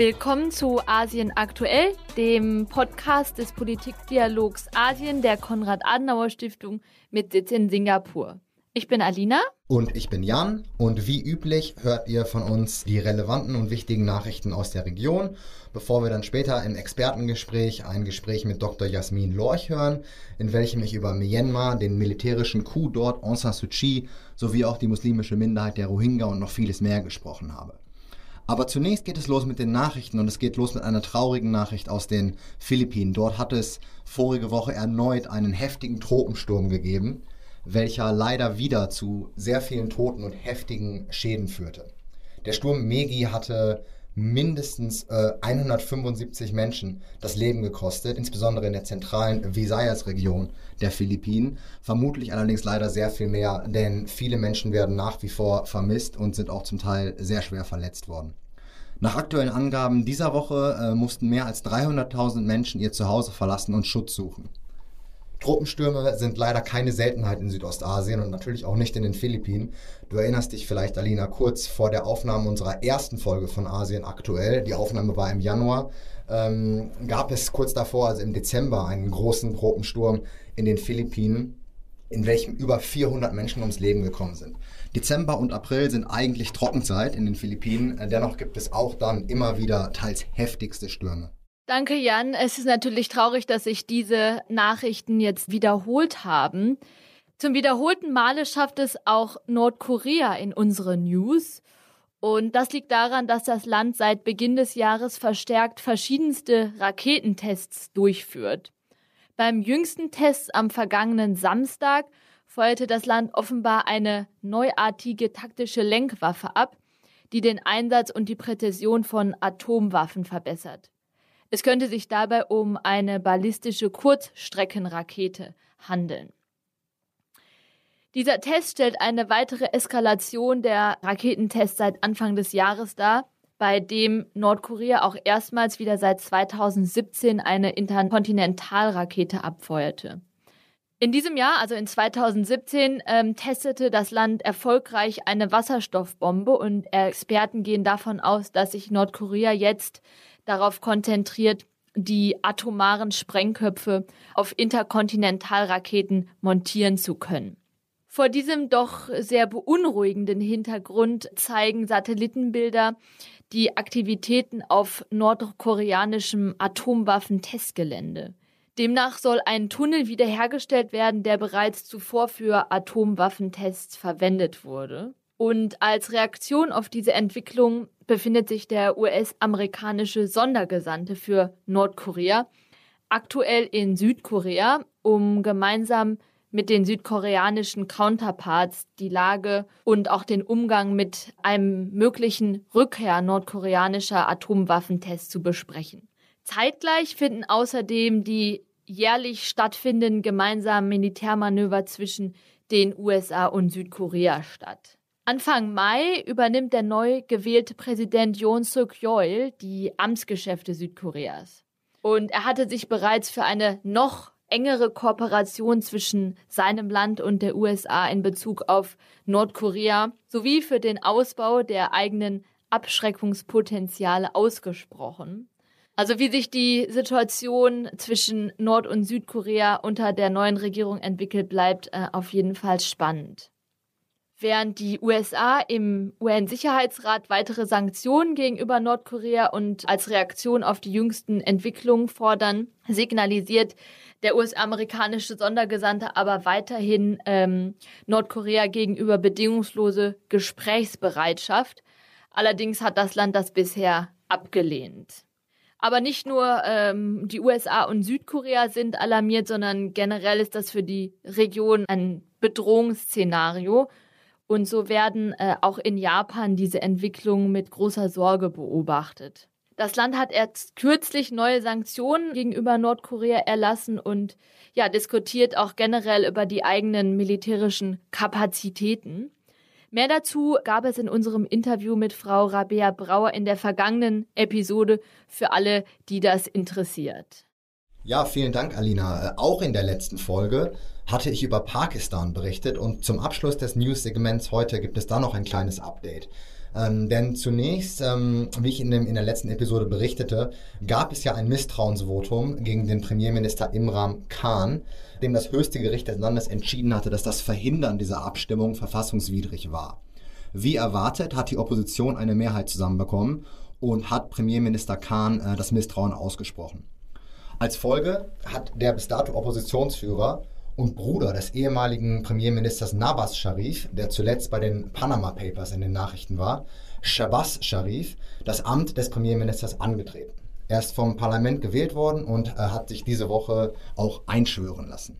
Willkommen zu Asien aktuell, dem Podcast des Politikdialogs Asien der Konrad-Adenauer-Stiftung mit Sitz in Singapur. Ich bin Alina. Und ich bin Jan. Und wie üblich hört ihr von uns die relevanten und wichtigen Nachrichten aus der Region, bevor wir dann später im Expertengespräch ein Gespräch mit Dr. Jasmin Lorch hören, in welchem ich über Myanmar, den militärischen Coup dort, Aung San Suu Kyi, sowie auch die muslimische Minderheit der Rohingya und noch vieles mehr gesprochen habe. Aber zunächst geht es los mit den Nachrichten und es geht los mit einer traurigen Nachricht aus den Philippinen. Dort hat es vorige Woche erneut einen heftigen Tropensturm gegeben, welcher leider wieder zu sehr vielen Toten und heftigen Schäden führte. Der Sturm Megi hatte mindestens äh, 175 Menschen das Leben gekostet, insbesondere in der zentralen Visayas-Region der Philippinen. Vermutlich allerdings leider sehr viel mehr, denn viele Menschen werden nach wie vor vermisst und sind auch zum Teil sehr schwer verletzt worden. Nach aktuellen Angaben dieser Woche äh, mussten mehr als 300.000 Menschen ihr Zuhause verlassen und Schutz suchen. Tropenstürme sind leider keine Seltenheit in Südostasien und natürlich auch nicht in den Philippinen. Du erinnerst dich vielleicht, Alina, kurz vor der Aufnahme unserer ersten Folge von Asien aktuell, die Aufnahme war im Januar, ähm, gab es kurz davor, also im Dezember, einen großen Tropensturm in den Philippinen, in welchem über 400 Menschen ums Leben gekommen sind. Dezember und April sind eigentlich Trockenzeit in den Philippinen, dennoch gibt es auch dann immer wieder teils heftigste Stürme. Danke, Jan. Es ist natürlich traurig, dass sich diese Nachrichten jetzt wiederholt haben. Zum wiederholten Male schafft es auch Nordkorea in unsere News. Und das liegt daran, dass das Land seit Beginn des Jahres verstärkt verschiedenste Raketentests durchführt. Beim jüngsten Test am vergangenen Samstag feuerte das Land offenbar eine neuartige taktische Lenkwaffe ab, die den Einsatz und die Präzision von Atomwaffen verbessert. Es könnte sich dabei um eine ballistische Kurzstreckenrakete handeln. Dieser Test stellt eine weitere Eskalation der Raketentests seit Anfang des Jahres dar, bei dem Nordkorea auch erstmals wieder seit 2017 eine Interkontinentalrakete abfeuerte. In diesem Jahr, also in 2017, ähm, testete das Land erfolgreich eine Wasserstoffbombe und Experten gehen davon aus, dass sich Nordkorea jetzt darauf konzentriert, die atomaren Sprengköpfe auf Interkontinentalraketen montieren zu können. Vor diesem doch sehr beunruhigenden Hintergrund zeigen Satellitenbilder die Aktivitäten auf nordkoreanischem Atomwaffentestgelände. Demnach soll ein Tunnel wiederhergestellt werden, der bereits zuvor für Atomwaffentests verwendet wurde. Und als Reaktion auf diese Entwicklung befindet sich der US-amerikanische Sondergesandte für Nordkorea aktuell in Südkorea, um gemeinsam mit den südkoreanischen Counterparts die Lage und auch den Umgang mit einem möglichen Rückkehr nordkoreanischer Atomwaffentests zu besprechen. Zeitgleich finden außerdem die jährlich stattfindenden gemeinsamen Militärmanöver zwischen den USA und Südkorea statt. Anfang Mai übernimmt der neu gewählte Präsident Yoon Suk Yeol die Amtsgeschäfte Südkoreas. Und er hatte sich bereits für eine noch engere Kooperation zwischen seinem Land und der USA in Bezug auf Nordkorea sowie für den Ausbau der eigenen Abschreckungspotenziale ausgesprochen. Also wie sich die Situation zwischen Nord- und Südkorea unter der neuen Regierung entwickelt, bleibt äh, auf jeden Fall spannend. Während die USA im UN-Sicherheitsrat weitere Sanktionen gegenüber Nordkorea und als Reaktion auf die jüngsten Entwicklungen fordern, signalisiert der US-amerikanische Sondergesandte aber weiterhin ähm, Nordkorea gegenüber bedingungslose Gesprächsbereitschaft. Allerdings hat das Land das bisher abgelehnt. Aber nicht nur ähm, die USA und Südkorea sind alarmiert, sondern generell ist das für die Region ein Bedrohungsszenario. Und so werden äh, auch in Japan diese Entwicklungen mit großer Sorge beobachtet. Das Land hat erst kürzlich neue Sanktionen gegenüber Nordkorea erlassen und ja, diskutiert auch generell über die eigenen militärischen Kapazitäten. Mehr dazu gab es in unserem Interview mit Frau Rabea Brauer in der vergangenen Episode für alle, die das interessiert. Ja, vielen Dank, Alina. Äh, auch in der letzten Folge hatte ich über Pakistan berichtet und zum Abschluss des News-Segments heute gibt es da noch ein kleines Update. Ähm, denn zunächst, ähm, wie ich in, dem, in der letzten Episode berichtete, gab es ja ein Misstrauensvotum gegen den Premierminister Imran Khan, dem das höchste Gericht des Landes entschieden hatte, dass das Verhindern dieser Abstimmung verfassungswidrig war. Wie erwartet hat die Opposition eine Mehrheit zusammenbekommen und hat Premierminister Khan äh, das Misstrauen ausgesprochen. Als Folge hat der bis dato Oppositionsführer und Bruder des ehemaligen Premierministers Nawaz Sharif, der zuletzt bei den Panama Papers in den Nachrichten war, Shabazz Sharif, das Amt des Premierministers angetreten. Er ist vom Parlament gewählt worden und äh, hat sich diese Woche auch einschwören lassen.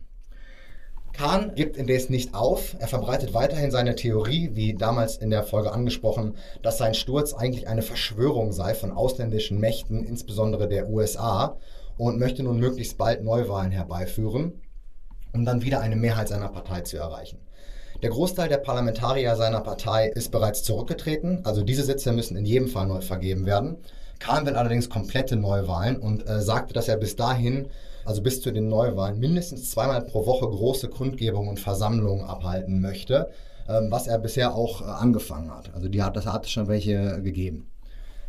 Khan gibt indes nicht auf. Er verbreitet weiterhin seine Theorie, wie damals in der Folge angesprochen, dass sein Sturz eigentlich eine Verschwörung sei von ausländischen Mächten, insbesondere der USA, und möchte nun möglichst bald Neuwahlen herbeiführen um dann wieder eine Mehrheit seiner Partei zu erreichen. Der Großteil der Parlamentarier seiner Partei ist bereits zurückgetreten, also diese Sitze müssen in jedem Fall neu vergeben werden. Kahn will allerdings komplette Neuwahlen und äh, sagte, dass er bis dahin, also bis zu den Neuwahlen, mindestens zweimal pro Woche große Kundgebungen und Versammlungen abhalten möchte, äh, was er bisher auch äh, angefangen hat. Also die hat, das hat schon welche gegeben.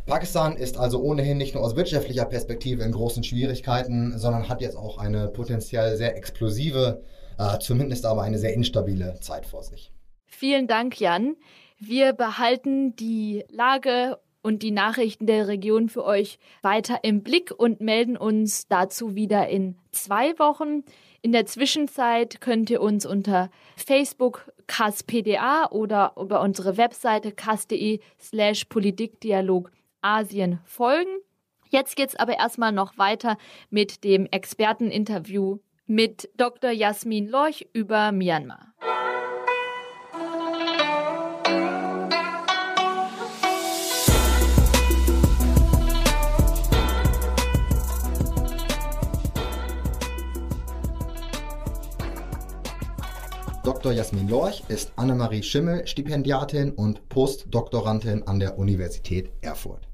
Pakistan ist also ohnehin nicht nur aus wirtschaftlicher Perspektive in großen Schwierigkeiten, sondern hat jetzt auch eine potenziell sehr explosive, äh, zumindest aber eine sehr instabile Zeit vor sich. Vielen Dank, Jan. Wir behalten die Lage und die Nachrichten der Region für euch weiter im Blick und melden uns dazu wieder in zwei Wochen. In der Zwischenzeit könnt ihr uns unter Facebook KASPDA oder über unsere Webseite kas.de slash Politikdialog Asien folgen. Jetzt geht's aber erstmal noch weiter mit dem Experteninterview mit Dr. Jasmin Lorch über Myanmar. Dr. Jasmin Lorch ist Annemarie Schimmel Stipendiatin und Postdoktorandin an der Universität Erfurt.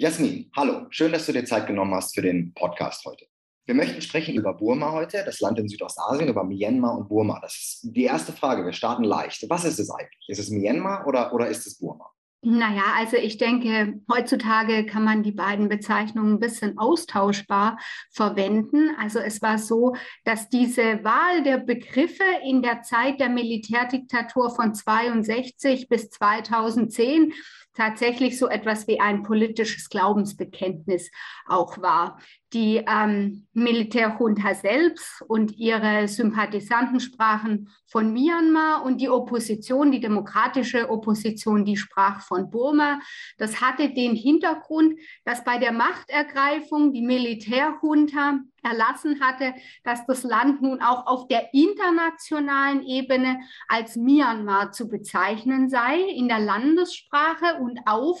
Jasmin, hallo, schön, dass du dir Zeit genommen hast für den Podcast heute. Wir möchten sprechen über Burma heute, das Land in Südostasien, über Myanmar und Burma. Das ist die erste Frage. Wir starten leicht. Was ist es eigentlich? Ist es Myanmar oder, oder ist es Burma? Naja, also ich denke, heutzutage kann man die beiden Bezeichnungen ein bisschen austauschbar verwenden. Also es war so, dass diese Wahl der Begriffe in der Zeit der Militärdiktatur von 62 bis 2010 tatsächlich so etwas wie ein politisches Glaubensbekenntnis auch war. Die ähm, Militärjunta selbst und ihre Sympathisanten sprachen von Myanmar und die Opposition, die demokratische Opposition, die sprach von Burma. Das hatte den Hintergrund, dass bei der Machtergreifung die Militärjunta erlassen hatte, dass das Land nun auch auf der internationalen Ebene als Myanmar zu bezeichnen sei, in der Landessprache und auf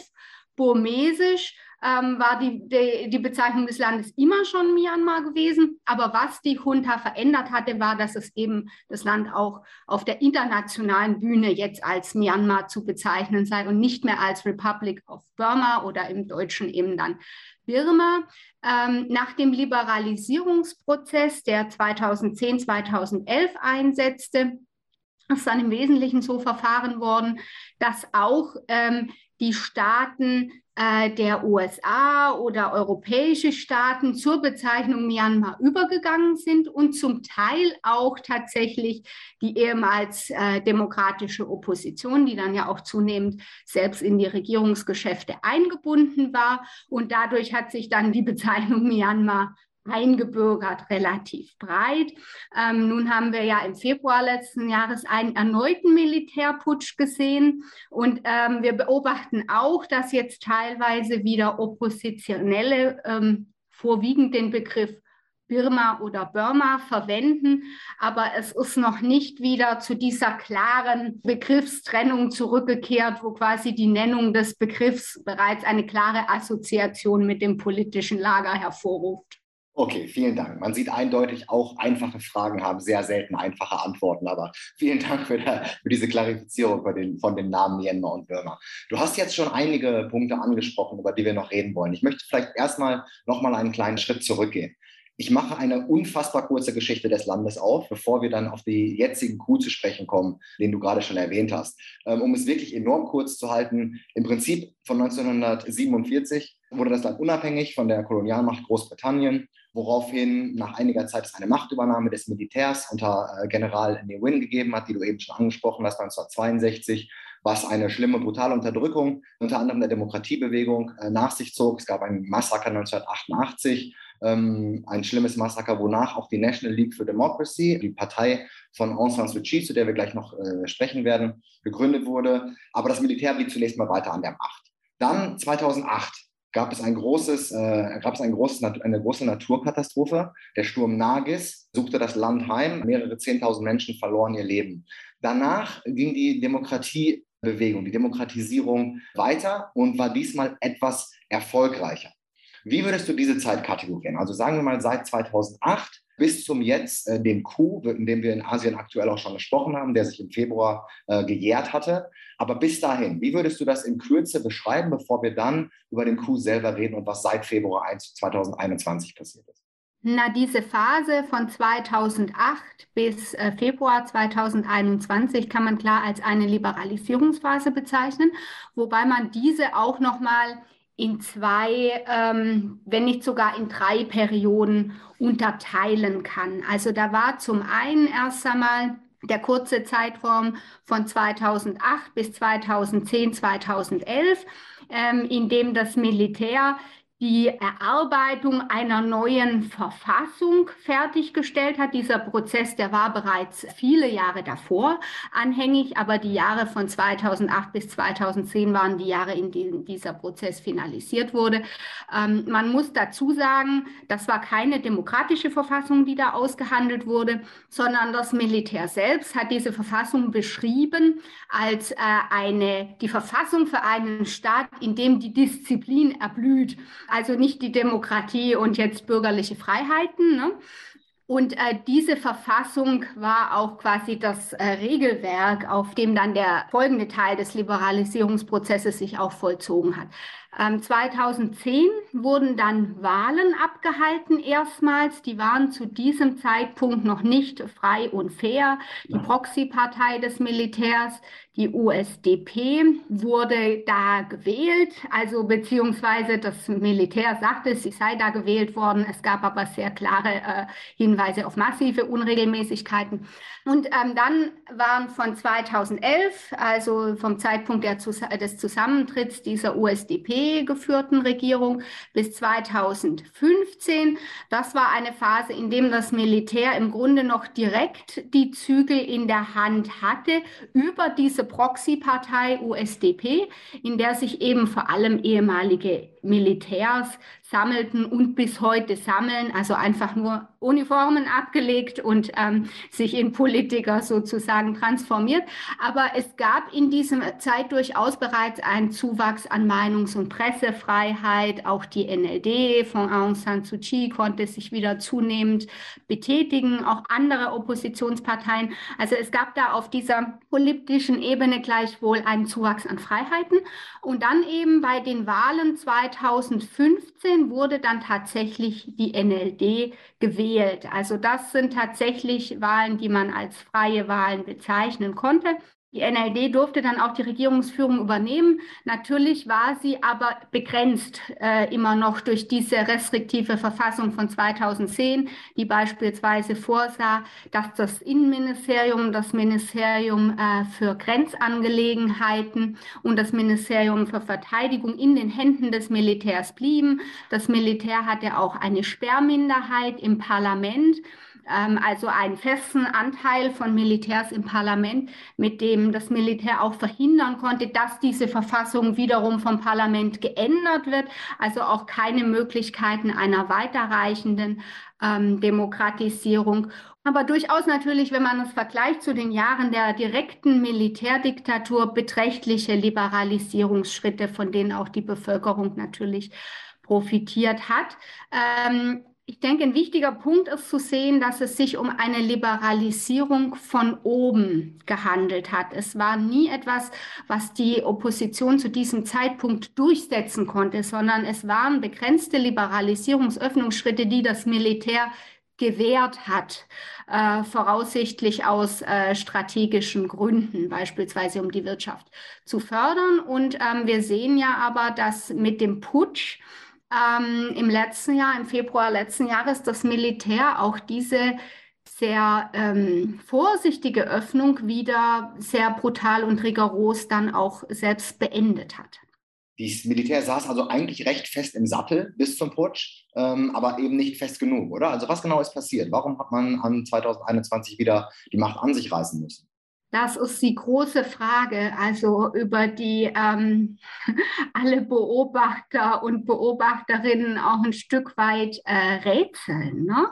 Burmesisch ähm, war die, die, die, Bezeichnung des Landes immer schon Myanmar gewesen. Aber was die Junta verändert hatte, war, dass es eben das Land auch auf der internationalen Bühne jetzt als Myanmar zu bezeichnen sei und nicht mehr als Republic of Burma oder im Deutschen eben dann Birma. Ähm, nach dem Liberalisierungsprozess, der 2010, 2011 einsetzte, ist dann im Wesentlichen so verfahren worden, dass auch ähm, die Staaten äh, der USA oder europäische Staaten zur Bezeichnung Myanmar übergegangen sind und zum Teil auch tatsächlich die ehemals äh, demokratische Opposition, die dann ja auch zunehmend selbst in die Regierungsgeschäfte eingebunden war. Und dadurch hat sich dann die Bezeichnung Myanmar eingebürgert, relativ breit. Ähm, nun haben wir ja im Februar letzten Jahres einen erneuten Militärputsch gesehen und ähm, wir beobachten auch, dass jetzt teilweise wieder Oppositionelle ähm, vorwiegend den Begriff Birma oder Burma verwenden, aber es ist noch nicht wieder zu dieser klaren Begriffstrennung zurückgekehrt, wo quasi die Nennung des Begriffs bereits eine klare Assoziation mit dem politischen Lager hervorruft. Okay, vielen Dank. Man sieht eindeutig, auch einfache Fragen haben sehr selten einfache Antworten. Aber vielen Dank für, der, für diese Klarifizierung von den, von den Namen Myanmar und Burma. Du hast jetzt schon einige Punkte angesprochen, über die wir noch reden wollen. Ich möchte vielleicht erstmal noch mal einen kleinen Schritt zurückgehen. Ich mache eine unfassbar kurze Geschichte des Landes auf, bevor wir dann auf die jetzigen Coup zu sprechen kommen, den du gerade schon erwähnt hast. Ähm, um es wirklich enorm kurz zu halten, im Prinzip von 1947 wurde das Land unabhängig von der Kolonialmacht Großbritannien, woraufhin nach einiger Zeit es eine Machtübernahme des Militärs unter äh, General Ne Win gegeben hat, die du eben schon angesprochen hast, 1962 was eine schlimme, brutale Unterdrückung unter anderem der Demokratiebewegung äh, nach sich zog. Es gab ein Massaker 1988 ähm, ein schlimmes Massaker, wonach auch die National League for Democracy, die Partei von Aung San Suu Kyi, zu der wir gleich noch äh, sprechen werden, gegründet wurde. Aber das Militär blieb zunächst mal weiter an der Macht. Dann 2008 gab es ein großes, äh, gab es ein großes, eine große Naturkatastrophe. Der Sturm Nagis suchte das Land heim. Mehrere Zehntausend Menschen verloren ihr Leben. Danach ging die Demokratiebewegung, die Demokratisierung weiter und war diesmal etwas erfolgreicher. Wie würdest du diese Zeit kategorieren? Also sagen wir mal seit 2008 bis zum jetzt, äh, dem Coup, in dem wir in Asien aktuell auch schon gesprochen haben, der sich im Februar äh, gejährt hatte. Aber bis dahin, wie würdest du das in Kürze beschreiben, bevor wir dann über den Coup selber reden und was seit Februar 1, 2021 passiert ist? Na, diese Phase von 2008 bis äh, Februar 2021 kann man klar als eine Liberalisierungsphase bezeichnen, wobei man diese auch noch mal in zwei, ähm, wenn nicht sogar in drei Perioden unterteilen kann. Also da war zum einen erst einmal der kurze Zeitraum von 2008 bis 2010, 2011, ähm, in dem das Militär die Erarbeitung einer neuen Verfassung fertiggestellt hat. Dieser Prozess, der war bereits viele Jahre davor anhängig, aber die Jahre von 2008 bis 2010 waren die Jahre, in denen dieser Prozess finalisiert wurde. Ähm, man muss dazu sagen, das war keine demokratische Verfassung, die da ausgehandelt wurde, sondern das Militär selbst hat diese Verfassung beschrieben als äh, eine, die Verfassung für einen Staat, in dem die Disziplin erblüht also nicht die Demokratie und jetzt bürgerliche Freiheiten. Ne? Und äh, diese Verfassung war auch quasi das äh, Regelwerk, auf dem dann der folgende Teil des Liberalisierungsprozesses sich auch vollzogen hat. Ähm, 2010 wurden dann Wahlen abgehalten erstmals. Die waren zu diesem Zeitpunkt noch nicht frei und fair. Die Proxy-Partei des Militärs, die USDP, wurde da gewählt. Also beziehungsweise das Militär sagte, sie sei da gewählt worden. Es gab aber sehr klare äh, Hinweise auf massive Unregelmäßigkeiten. Und ähm, dann waren von 2011, also vom Zeitpunkt der, des Zusammentritts dieser USDP geführten Regierung bis 2015, das war eine Phase, in dem das Militär im Grunde noch direkt die Zügel in der Hand hatte über diese Proxy-Partei USDP, in der sich eben vor allem ehemalige Militärs sammelten und bis heute sammeln, also einfach nur Uniformen abgelegt und ähm, sich in Politiker sozusagen transformiert. Aber es gab in dieser Zeit durchaus bereits einen Zuwachs an Meinungs- und Pressefreiheit. Auch die NLD von Aung San Suu Kyi konnte sich wieder zunehmend betätigen, auch andere Oppositionsparteien. Also es gab da auf dieser politischen Ebene gleichwohl einen Zuwachs an Freiheiten. Und dann eben bei den Wahlen 2015 2019 wurde dann tatsächlich die NLD gewählt. Also das sind tatsächlich Wahlen, die man als freie Wahlen bezeichnen konnte. Die NLD durfte dann auch die Regierungsführung übernehmen. Natürlich war sie aber begrenzt äh, immer noch durch diese restriktive Verfassung von 2010, die beispielsweise vorsah, dass das Innenministerium, das Ministerium äh, für Grenzangelegenheiten und das Ministerium für Verteidigung in den Händen des Militärs blieben. Das Militär hatte auch eine Sperrminderheit im Parlament also einen festen Anteil von Militärs im Parlament, mit dem das Militär auch verhindern konnte, dass diese Verfassung wiederum vom Parlament geändert wird. Also auch keine Möglichkeiten einer weiterreichenden ähm, Demokratisierung. Aber durchaus natürlich, wenn man es vergleicht zu den Jahren der direkten Militärdiktatur, beträchtliche Liberalisierungsschritte, von denen auch die Bevölkerung natürlich profitiert hat. Ähm, Ich denke, ein wichtiger Punkt ist zu sehen, dass es sich um eine Liberalisierung von oben gehandelt hat. Es war nie etwas, was die Opposition zu diesem Zeitpunkt durchsetzen konnte, sondern es waren begrenzte Liberalisierungsöffnungsschritte, die das Militär gewährt hat, äh, voraussichtlich aus äh, strategischen Gründen, beispielsweise um die Wirtschaft zu fördern. Und ähm, wir sehen ja aber, dass mit dem Putsch ähm, im letzten Jahr, im Februar letzten Jahres, das Militär auch diese sehr ähm, vorsichtige Öffnung wieder sehr brutal und rigoros dann auch selbst beendet hat. Das Militär saß also eigentlich recht fest im Sattel bis zum Putsch, ähm, aber eben nicht fest genug, oder? Also was genau ist passiert? Warum hat man an 2021 wieder die Macht an sich reißen müssen? Das ist die große Frage, also über die ähm, alle Beobachter und Beobachterinnen auch ein Stück weit äh, rätseln. Ne?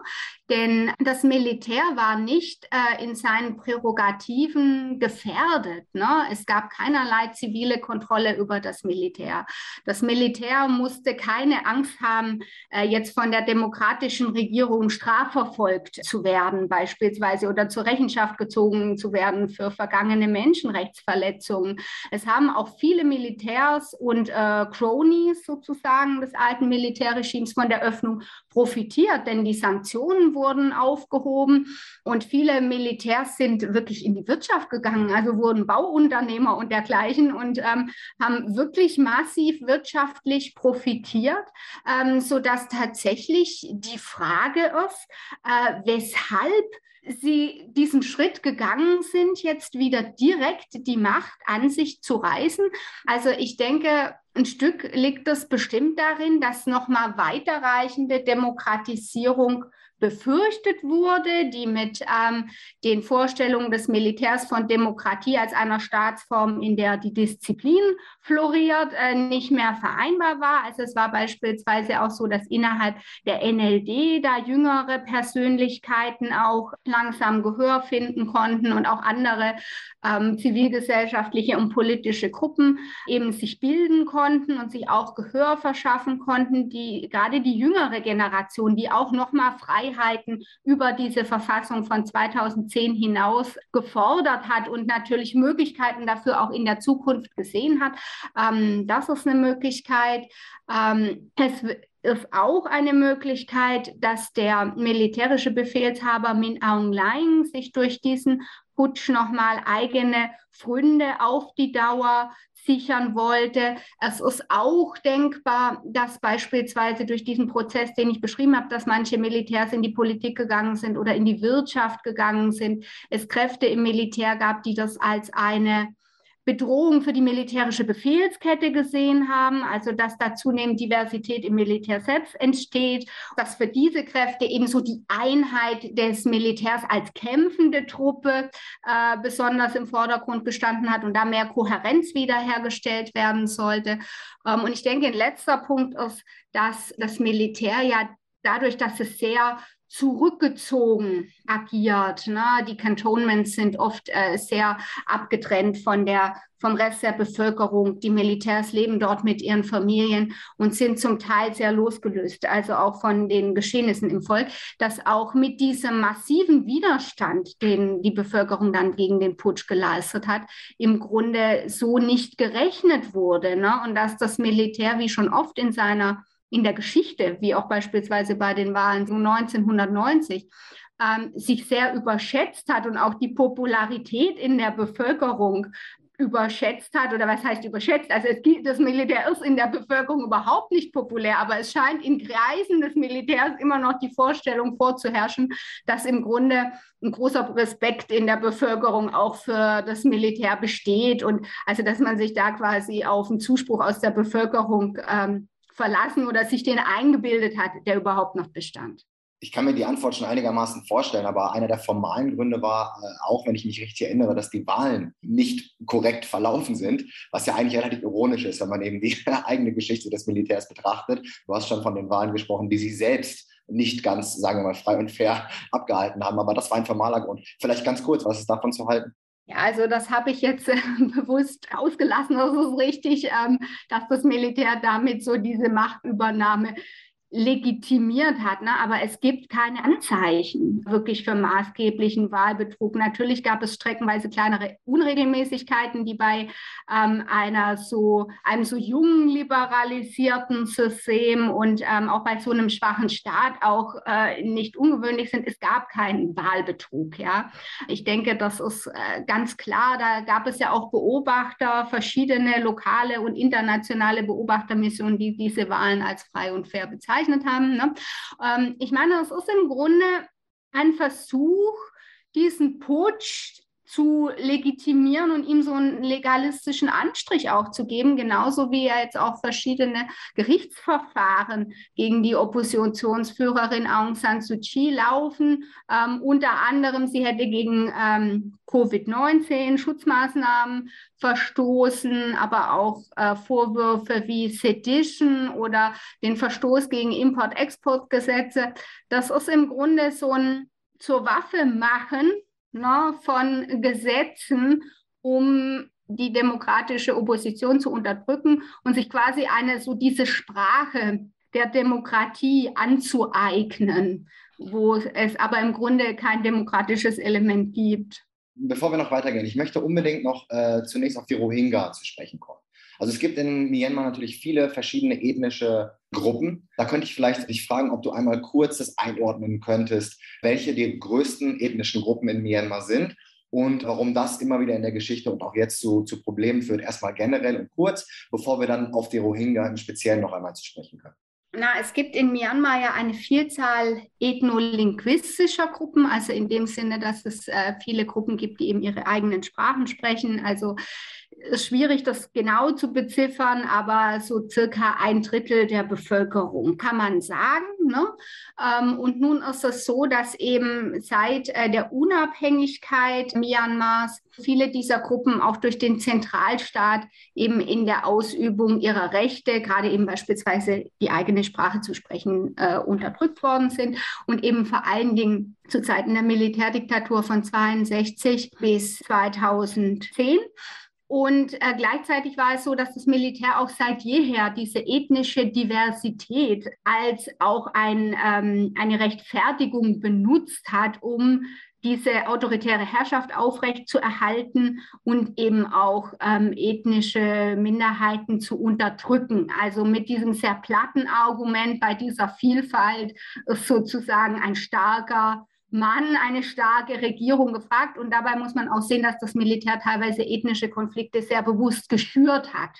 Denn das Militär war nicht äh, in seinen Prärogativen gefährdet. Ne? Es gab keinerlei zivile Kontrolle über das Militär. Das Militär musste keine Angst haben, äh, jetzt von der demokratischen Regierung strafverfolgt zu werden, beispielsweise, oder zur Rechenschaft gezogen zu werden für vergangene Menschenrechtsverletzungen. Es haben auch viele Militärs und äh, Cronies sozusagen des alten Militärregimes von der Öffnung profitiert, denn die Sanktionen wurden aufgehoben und viele Militärs sind wirklich in die Wirtschaft gegangen, also wurden Bauunternehmer und dergleichen und ähm, haben wirklich massiv wirtschaftlich profitiert, ähm, sodass tatsächlich die Frage ist, äh, weshalb sie diesen Schritt gegangen sind, jetzt wieder direkt die Macht an sich zu reißen. Also ich denke, ein Stück liegt es bestimmt darin, dass nochmal weiterreichende Demokratisierung befürchtet wurde, die mit ähm, den Vorstellungen des Militärs von Demokratie als einer Staatsform, in der die Disziplin floriert, äh, nicht mehr vereinbar war. Also es war beispielsweise auch so, dass innerhalb der NLD da jüngere Persönlichkeiten auch langsam Gehör finden konnten und auch andere ähm, zivilgesellschaftliche und politische Gruppen eben sich bilden konnten und sich auch Gehör verschaffen konnten, die gerade die jüngere Generation, die auch noch mal frei Freiheiten über diese Verfassung von 2010 hinaus gefordert hat und natürlich Möglichkeiten dafür auch in der Zukunft gesehen hat. Ähm, das ist eine Möglichkeit. Ähm, es ist auch eine Möglichkeit, dass der militärische Befehlshaber Min Aung Hlaing sich durch diesen Putsch nochmal eigene Pfründe auf die Dauer sichern wollte. Es ist auch denkbar, dass beispielsweise durch diesen Prozess, den ich beschrieben habe, dass manche Militärs in die Politik gegangen sind oder in die Wirtschaft gegangen sind, es Kräfte im Militär gab, die das als eine Bedrohung für die militärische Befehlskette gesehen haben, also dass da zunehmend Diversität im Militär selbst entsteht, dass für diese Kräfte ebenso die Einheit des Militärs als kämpfende Truppe äh, besonders im Vordergrund gestanden hat und da mehr Kohärenz wiederhergestellt werden sollte. Ähm, und ich denke, ein letzter Punkt ist, dass das Militär ja dadurch, dass es sehr zurückgezogen agiert. Ne? Die Cantonments sind oft äh, sehr abgetrennt von der, vom Rest der Bevölkerung. Die Militärs leben dort mit ihren Familien und sind zum Teil sehr losgelöst, also auch von den Geschehnissen im Volk, dass auch mit diesem massiven Widerstand, den die Bevölkerung dann gegen den Putsch geleistet hat, im Grunde so nicht gerechnet wurde. Ne? Und dass das Militär, wie schon oft in seiner in der Geschichte, wie auch beispielsweise bei den Wahlen 1990, ähm, sich sehr überschätzt hat und auch die Popularität in der Bevölkerung überschätzt hat oder was heißt überschätzt? Also es gibt, das Militär ist in der Bevölkerung überhaupt nicht populär, aber es scheint in Kreisen des Militärs immer noch die Vorstellung vorzuherrschen, dass im Grunde ein großer Respekt in der Bevölkerung auch für das Militär besteht und also dass man sich da quasi auf einen Zuspruch aus der Bevölkerung ähm, verlassen oder sich den eingebildet hat, der überhaupt noch bestand? Ich kann mir die Antwort schon einigermaßen vorstellen, aber einer der formalen Gründe war, äh, auch wenn ich mich richtig erinnere, dass die Wahlen nicht korrekt verlaufen sind, was ja eigentlich relativ ironisch ist, wenn man eben die eigene Geschichte des Militärs betrachtet. Du hast schon von den Wahlen gesprochen, die sie selbst nicht ganz, sagen wir mal, frei und fair abgehalten haben. Aber das war ein formaler Grund. Vielleicht ganz kurz, was ist davon zu halten? Ja, also das habe ich jetzt äh, bewusst ausgelassen. Das ist richtig, ähm, dass das Militär damit so diese Machtübernahme legitimiert hat. Ne? Aber es gibt keine Anzeichen wirklich für maßgeblichen Wahlbetrug. Natürlich gab es streckenweise kleinere Unregelmäßigkeiten, die bei ähm, einer so, einem so jungen liberalisierten System und ähm, auch bei so einem schwachen Staat auch äh, nicht ungewöhnlich sind. Es gab keinen Wahlbetrug. Ja? Ich denke, das ist äh, ganz klar. Da gab es ja auch Beobachter, verschiedene lokale und internationale Beobachtermissionen, die diese Wahlen als frei und fair bezeichnen bezeichnet haben. Ne? Ähm, ich meine, es ist im Grunde ein Versuch, diesen Putsch zu legitimieren und ihm so einen legalistischen Anstrich auch zu geben, genauso wie ja jetzt auch verschiedene Gerichtsverfahren gegen die Oppositionsführerin Aung San Suu Kyi laufen. Ähm, unter anderem, sie hätte gegen ähm, Covid-19 Schutzmaßnahmen verstoßen, aber auch äh, Vorwürfe wie Sedition oder den Verstoß gegen Import-Export-Gesetze. Das ist im Grunde so ein zur Waffe machen ne, von Gesetzen, um die demokratische Opposition zu unterdrücken und sich quasi eine so diese Sprache der Demokratie anzueignen, wo es aber im Grunde kein demokratisches Element gibt. Bevor wir noch weitergehen, ich möchte unbedingt noch äh, zunächst auf die Rohingya zu sprechen kommen. Also es gibt in Myanmar natürlich viele verschiedene ethnische Gruppen. Da könnte ich vielleicht dich fragen, ob du einmal kurz das einordnen könntest, welche die größten ethnischen Gruppen in Myanmar sind und warum das immer wieder in der Geschichte und auch jetzt zu, zu Problemen führt. Erstmal generell und kurz, bevor wir dann auf die Rohingya im Speziellen noch einmal zu sprechen können. Na, es gibt in Myanmar ja eine Vielzahl ethnolinguistischer Gruppen, also in dem Sinne, dass es äh, viele Gruppen gibt, die eben ihre eigenen Sprachen sprechen. Also ist schwierig, das genau zu beziffern, aber so circa ein Drittel der Bevölkerung kann man sagen. Ne? Ähm, und nun ist es so, dass eben seit äh, der Unabhängigkeit Myanmars viele dieser Gruppen auch durch den Zentralstaat eben in der Ausübung ihrer Rechte, gerade eben beispielsweise die eigene Sprache zu sprechen, äh, unterdrückt worden sind und eben vor allen Dingen zu Zeiten der Militärdiktatur von 62 bis 2010 und äh, gleichzeitig war es so, dass das Militär auch seit jeher diese ethnische Diversität als auch ein, ähm, eine Rechtfertigung benutzt hat, um diese autoritäre Herrschaft aufrechtzuerhalten und eben auch ähm, ethnische Minderheiten zu unterdrücken. Also mit diesem sehr platten Argument bei dieser Vielfalt ist sozusagen ein starker Mann eine starke Regierung gefragt. Und dabei muss man auch sehen, dass das Militär teilweise ethnische Konflikte sehr bewusst geschürt hat,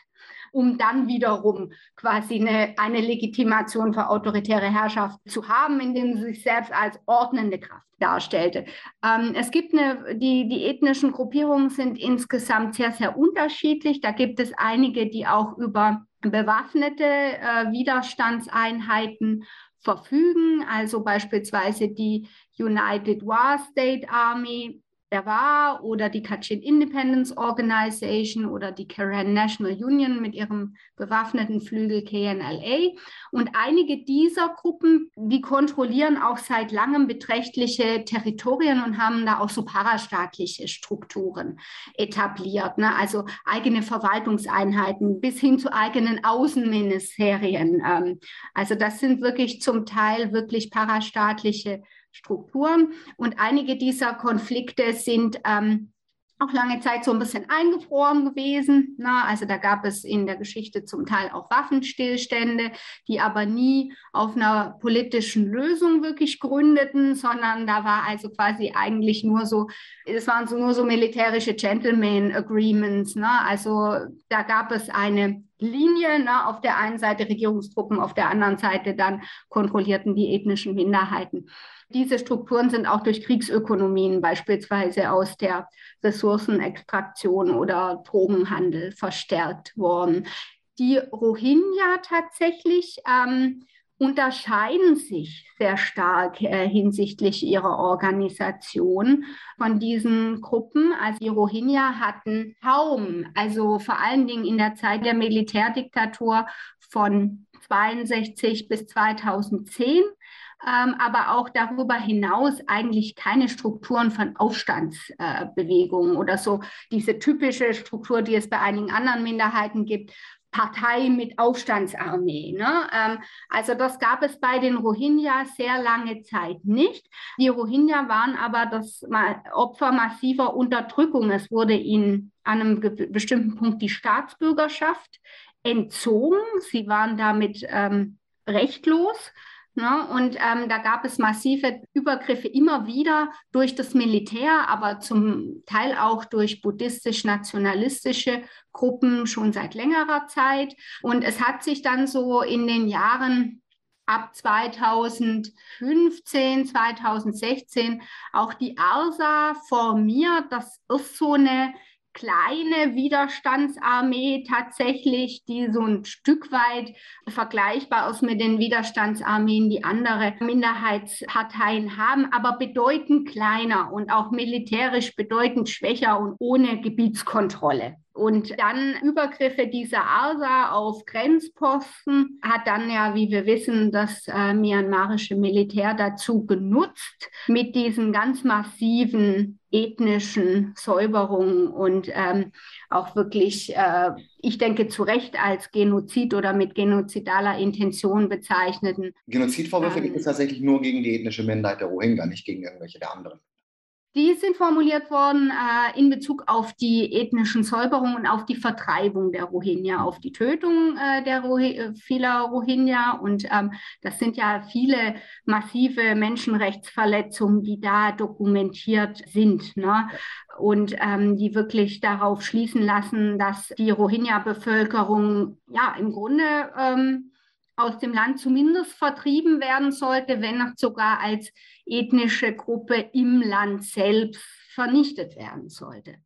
um dann wiederum quasi eine, eine Legitimation für autoritäre Herrschaft zu haben, indem sie sich selbst als ordnende Kraft darstellte. Ähm, es gibt eine, die, die ethnischen Gruppierungen sind insgesamt sehr, sehr unterschiedlich. Da gibt es einige, die auch über bewaffnete äh, Widerstandseinheiten verfügen, also beispielsweise die United War State Army der war oder die Kachin Independence Organization oder die Karen National Union mit ihrem bewaffneten Flügel KNLA. Und einige dieser Gruppen, die kontrollieren auch seit langem beträchtliche Territorien und haben da auch so parastaatliche Strukturen etabliert. Ne? Also eigene Verwaltungseinheiten bis hin zu eigenen Außenministerien. Ähm, also das sind wirklich zum Teil wirklich parastaatliche Strukturen. Und einige dieser Konflikte sind ähm, auch lange Zeit so ein bisschen eingefroren gewesen. Na, also da gab es in der Geschichte zum Teil auch Waffenstillstände, die aber nie auf einer politischen Lösung wirklich gründeten, sondern da war also quasi eigentlich nur so, es waren so nur so militärische Gentleman Agreements. Na, also da gab es eine Linie, na, auf der einen Seite Regierungstruppen, auf der anderen Seite dann kontrollierten die ethnischen Minderheiten. Diese Strukturen sind auch durch Kriegsökonomien, beispielsweise aus der Ressourcenextraktion oder Drogenhandel, verstärkt worden. Die Rohingya tatsächlich ähm, unterscheiden sich sehr stark äh, hinsichtlich ihrer Organisation von diesen Gruppen. Also die Rohingya hatten kaum, also vor allen Dingen in der Zeit der Militärdiktatur von 62 bis 2010 ähm, aber auch darüber hinaus eigentlich keine Strukturen von Aufstandsbewegungen äh, oder so diese typische Struktur, die es bei einigen anderen Minderheiten gibt, Partei mit Aufstandsarmee. Ne? Ähm, also das gab es bei den Rohingya sehr lange Zeit nicht. Die Rohingya waren aber das Opfer massiver Unterdrückung. Es wurde ihnen an einem bestimmten Punkt die Staatsbürgerschaft entzogen. Sie waren damit ähm, rechtlos. Ne? Und ähm, da gab es massive Übergriffe immer wieder durch das Militär, aber zum Teil auch durch buddhistisch-nationalistische Gruppen schon seit längerer Zeit. Und es hat sich dann so in den Jahren ab 2015, 2016 auch die ARSA formiert. Das ist so eine kleine Widerstandsarmee tatsächlich, die so ein Stück weit vergleichbar ist mit den Widerstandsarmeen, die andere Minderheitsparteien haben, aber bedeutend kleiner und auch militärisch bedeutend schwächer und ohne Gebietskontrolle. Und dann Übergriffe dieser ARSA auf Grenzposten hat dann ja, wie wir wissen, das äh, myanmarische Militär dazu genutzt, mit diesen ganz massiven ethnischen Säuberungen und ähm, auch wirklich, äh, ich denke, zu Recht als Genozid oder mit genozidaler Intention bezeichneten. Genozidvorwürfe ähm, gibt es tatsächlich nur gegen die ethnische Minderheit der Rohingya, nicht gegen irgendwelche der anderen. Die sind formuliert worden äh, in Bezug auf die ethnischen Säuberungen und auf die Vertreibung der Rohingya, auf die Tötung äh, der Rohi äh, vieler Rohingya. Und ähm, das sind ja viele massive Menschenrechtsverletzungen, die da dokumentiert sind. Ne? Und ähm, die wirklich darauf schließen lassen, dass die Rohingya-Bevölkerung ja im Grunde ähm, aus dem Land zumindest vertrieben werden sollte, wenn nicht sogar als ethnische Gruppe im Land selbst vernichtet werden sollte.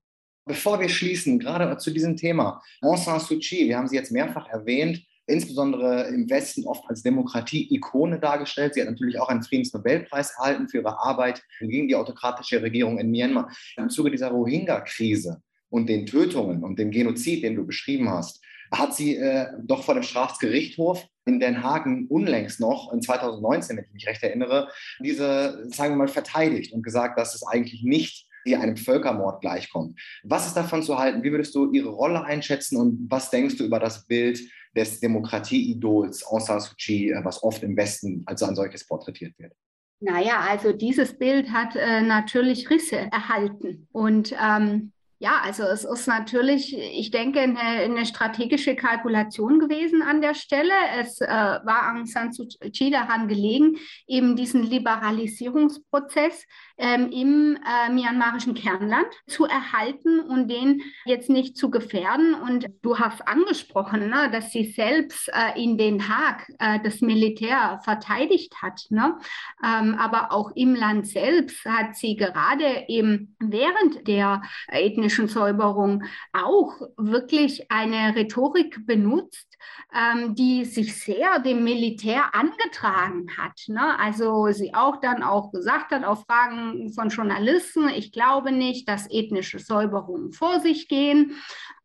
Bevor wir schließen, gerade zu diesem Thema, Aung San Suu Kyi, wir haben sie jetzt mehrfach erwähnt, insbesondere im Westen oft als Demokratie-Ikone dargestellt. Sie hat natürlich auch einen Friedensnobelpreis erhalten für ihre Arbeit gegen die autokratische Regierung in Myanmar. Im Zuge dieser Rohingya-Krise und den Tötungen und dem Genozid, den du beschrieben hast, hat sie äh, doch vor dem Strafgerichtshof in Den Haag unlängst noch, in 2019, wenn ich mich recht erinnere, diese, sagen wir mal, verteidigt und gesagt, dass es eigentlich nicht hier einem Völkermord gleichkommt. Was ist davon zu halten? Wie würdest du ihre Rolle einschätzen und was denkst du über das Bild des Demokratie-Idols Aung San Suu Kyi, äh, was oft im Westen als ein solches porträtiert wird? Naja, also dieses Bild hat äh, natürlich Risse erhalten. Und ähm, ja, also es ist natürlich, ich denke, eine, eine strategische Kalkulation gewesen an der Stelle. Es äh, war Aung San Suu Kyi daran gelegen, eben diesen Liberalisierungsprozess ähm, im äh, myanmarischen Kernland zu erhalten und den jetzt nicht zu gefährden. Und du hast angesprochen, ne, dass sie selbst äh, in Den Haag äh, das Militär verteidigt hat. Ne? Ähm, aber auch im Land selbst hat sie gerade eben während der ethnischen Säuberung auch wirklich eine Rhetorik benutzt, ähm, die sich sehr dem Militär angetragen hat. Ne? Also sie auch dann auch gesagt hat auf Fragen von Journalisten, ich glaube nicht, dass ethnische Säuberungen vor sich gehen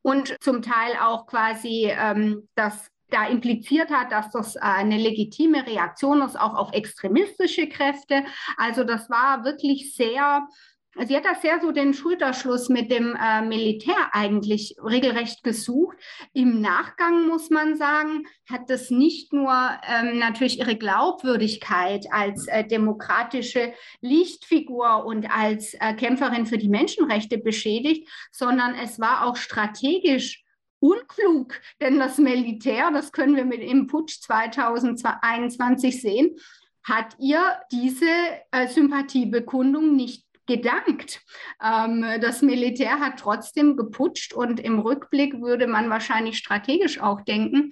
und zum Teil auch quasi ähm, das da impliziert hat, dass das eine legitime Reaktion ist, auch auf extremistische Kräfte. Also das war wirklich sehr Sie hat da sehr so den Schulterschluss mit dem äh, Militär eigentlich regelrecht gesucht. Im Nachgang muss man sagen, hat das nicht nur ähm, natürlich ihre Glaubwürdigkeit als äh, demokratische Lichtfigur und als äh, Kämpferin für die Menschenrechte beschädigt, sondern es war auch strategisch unklug, denn das Militär, das können wir mit dem Putsch 2021 sehen, hat ihr diese äh, Sympathiebekundung nicht gedankt. Ähm, das Militär hat trotzdem geputscht und im Rückblick würde man wahrscheinlich strategisch auch denken,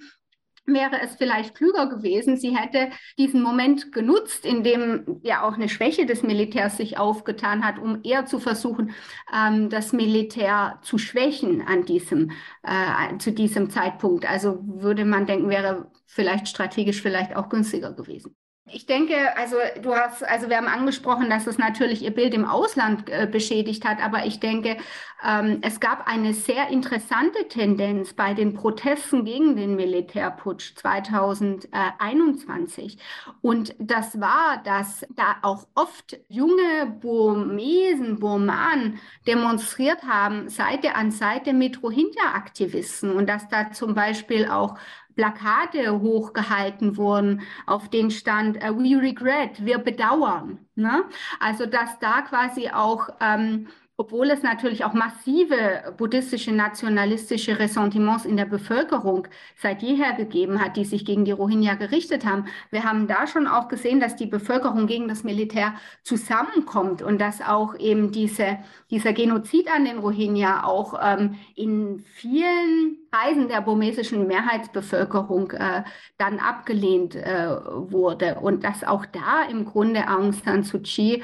wäre es vielleicht klüger gewesen, sie hätte diesen Moment genutzt, in dem ja auch eine Schwäche des Militärs sich aufgetan hat, um eher zu versuchen, ähm, das Militär zu schwächen an diesem, äh, zu diesem Zeitpunkt. Also würde man denken, wäre vielleicht strategisch vielleicht auch günstiger gewesen. Ich denke, also du hast, also wir haben angesprochen, dass es natürlich ihr Bild im Ausland äh, beschädigt hat, aber ich denke, ähm, es gab eine sehr interessante Tendenz bei den Protesten gegen den Militärputsch 2021. Und das war, dass da auch oft junge Burmesen, Burmanen demonstriert haben, Seite an Seite mit Rohingya-Aktivisten und dass da zum Beispiel auch Plakate hochgehalten wurden, auf denen stand uh, We regret, wir bedauern. Ne? Also dass da quasi auch ähm, obwohl es natürlich auch massive buddhistische nationalistische Ressentiments in der Bevölkerung seit jeher gegeben hat, die sich gegen die Rohingya gerichtet haben. Wir haben da schon auch gesehen, dass die Bevölkerung gegen das Militär zusammenkommt und dass auch eben diese, dieser Genozid an den Rohingya auch ähm, in vielen Kreisen der burmesischen Mehrheitsbevölkerung äh, dann abgelehnt äh, wurde und dass auch da im Grunde Aung San Suu Kyi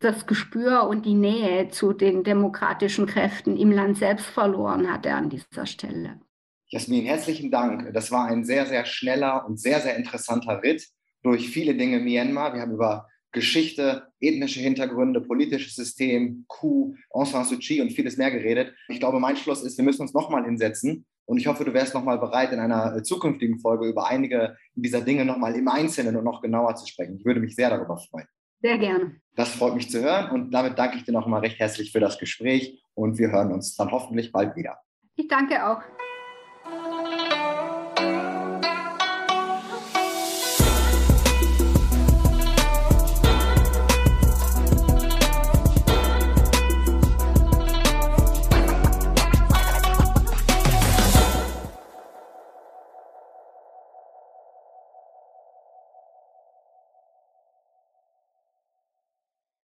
das Gespür und die Nähe zu den demokratischen Kräften im Land selbst verloren hatte an dieser Stelle. Jasmin, herzlichen Dank. Das war ein sehr, sehr schneller und sehr, sehr interessanter Ritt durch viele Dinge Myanmar. Wir haben über Geschichte, ethnische Hintergründe, politisches System, Coup, Aung San Suu Kyi und vieles mehr geredet. Ich glaube, mein Schluss ist, wir müssen uns nochmal hinsetzen und ich hoffe, du wärst nochmal bereit, in einer zukünftigen Folge über einige dieser Dinge nochmal im Einzelnen und noch genauer zu sprechen. Ich würde mich sehr darüber freuen. Sehr gerne. Das freut mich zu hören und damit danke ich dir nochmal recht herzlich für das Gespräch und wir hören uns dann hoffentlich bald wieder. Ich danke auch.